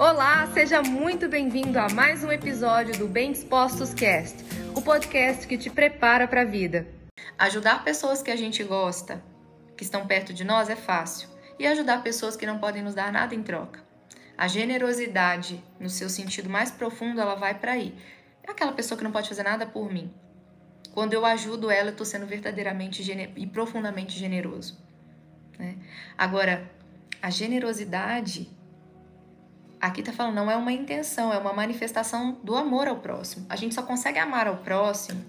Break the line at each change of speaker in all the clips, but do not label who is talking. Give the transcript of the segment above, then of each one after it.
Olá, seja muito bem-vindo a mais um episódio do Bem Dispostos Cast, o podcast que te prepara para a vida. Ajudar pessoas que a gente gosta, que estão perto de nós, é fácil, e ajudar pessoas que não podem nos dar nada em troca. A generosidade, no seu sentido mais profundo, ela vai para aí. É aquela pessoa que não pode fazer nada por mim. Quando eu ajudo ela, eu estou sendo verdadeiramente e profundamente generoso. Né? Agora, a generosidade Aqui tá falando, não é uma intenção, é uma manifestação do amor ao próximo. A gente só consegue amar ao próximo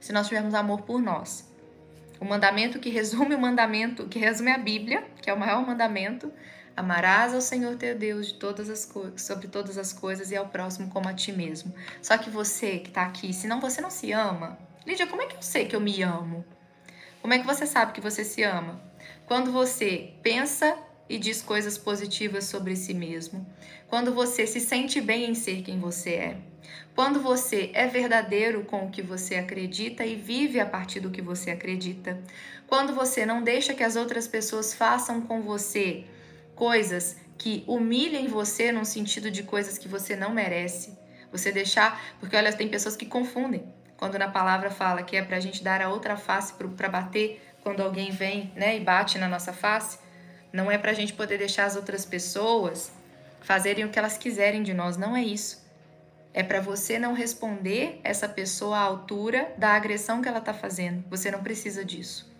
se nós tivermos amor por nós. O mandamento que resume o mandamento, que resume a Bíblia, que é o maior mandamento, amarás ao Senhor teu Deus de todas as sobre todas as coisas e ao próximo como a ti mesmo. Só que você que está aqui, se não você não se ama, Lídia, como é que eu sei que eu me amo? Como é que você sabe que você se ama? Quando você pensa e diz coisas positivas sobre si mesmo. Quando você se sente bem em ser quem você é. Quando você é verdadeiro com o que você acredita e vive a partir do que você acredita. Quando você não deixa que as outras pessoas façam com você coisas que humilhem você no sentido de coisas que você não merece. Você deixar, porque olha, tem pessoas que confundem. Quando na palavra fala que é para a gente dar a outra face para bater quando alguém vem né, e bate na nossa face, não é para a gente poder deixar as outras pessoas fazerem o que elas quiserem de nós, não é isso. É para você não responder essa pessoa à altura da agressão que ela está fazendo. Você não precisa disso.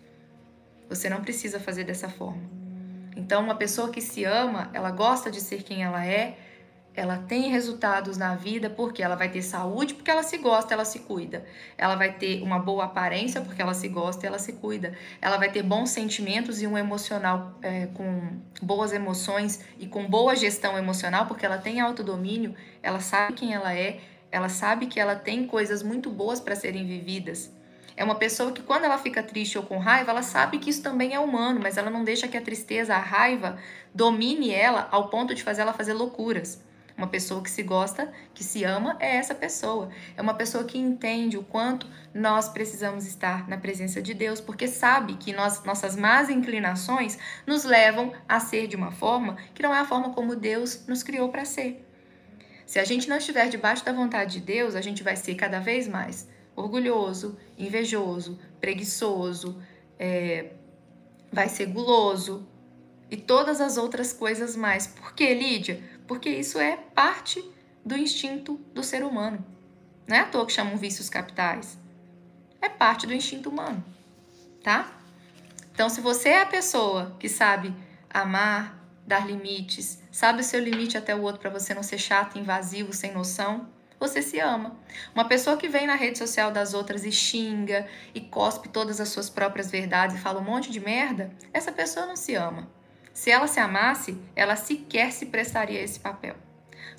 Você não precisa fazer dessa forma. Então, uma pessoa que se ama, ela gosta de ser quem ela é, ela tem resultados na vida porque ela vai ter saúde, porque ela se gosta, ela se cuida. Ela vai ter uma boa aparência porque ela se gosta ela se cuida. Ela vai ter bons sentimentos e um emocional é, com boas emoções e com boa gestão emocional porque ela tem autodomínio, ela sabe quem ela é, ela sabe que ela tem coisas muito boas para serem vividas. É uma pessoa que, quando ela fica triste ou com raiva, ela sabe que isso também é humano, mas ela não deixa que a tristeza, a raiva domine ela ao ponto de fazer ela fazer loucuras. Uma pessoa que se gosta, que se ama, é essa pessoa. É uma pessoa que entende o quanto nós precisamos estar na presença de Deus, porque sabe que nós, nossas más inclinações nos levam a ser de uma forma que não é a forma como Deus nos criou para ser. Se a gente não estiver debaixo da vontade de Deus, a gente vai ser cada vez mais orgulhoso, invejoso, preguiçoso, é, vai ser guloso e todas as outras coisas mais. Por que, Lídia? Porque isso é parte do instinto do ser humano. Não é à toa que chamam vícios capitais. É parte do instinto humano, tá? Então, se você é a pessoa que sabe amar, dar limites, sabe o seu limite até o outro para você não ser chato, invasivo, sem noção, você se ama. Uma pessoa que vem na rede social das outras e xinga e cospe todas as suas próprias verdades e fala um monte de merda, essa pessoa não se ama. Se ela se amasse, ela sequer se prestaria a esse papel.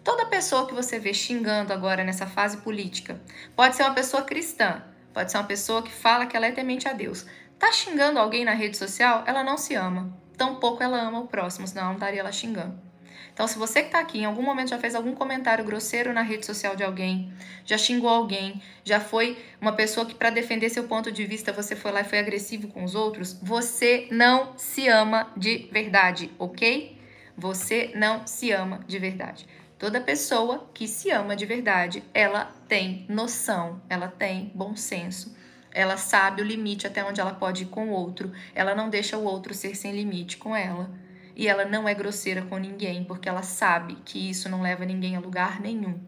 Toda pessoa que você vê xingando agora nessa fase política pode ser uma pessoa cristã, pode ser uma pessoa que fala que ela é temente a Deus. Tá xingando alguém na rede social, ela não se ama. Tampouco ela ama o próximo, senão ela não estaria lá xingando. Então, se você que está aqui em algum momento já fez algum comentário grosseiro na rede social de alguém, já xingou alguém, já foi uma pessoa que, para defender seu ponto de vista, você foi lá e foi agressivo com os outros, você não se ama de verdade, ok? Você não se ama de verdade. Toda pessoa que se ama de verdade, ela tem noção, ela tem bom senso. Ela sabe o limite até onde ela pode ir com o outro. Ela não deixa o outro ser sem limite com ela e ela não é grosseira com ninguém, porque ela sabe que isso não leva ninguém a lugar nenhum,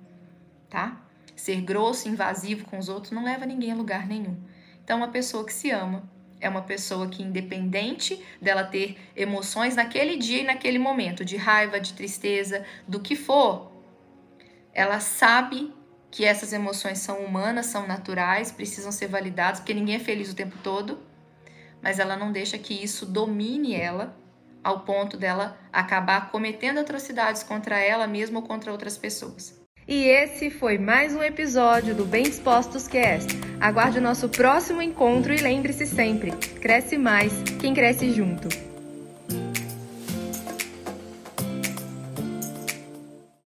tá? Ser grosso, invasivo com os outros não leva ninguém a lugar nenhum. Então, uma pessoa que se ama é uma pessoa que, independente dela ter emoções naquele dia e naquele momento, de raiva, de tristeza, do que for, ela sabe que essas emoções são humanas, são naturais, precisam ser validadas, porque ninguém é feliz o tempo todo, mas ela não deixa que isso domine ela ao ponto dela acabar cometendo atrocidades contra ela mesma ou contra outras pessoas. E esse foi mais um episódio do Bem Dispostos Cast. Aguarde o nosso próximo encontro e lembre-se sempre: cresce mais quem cresce junto.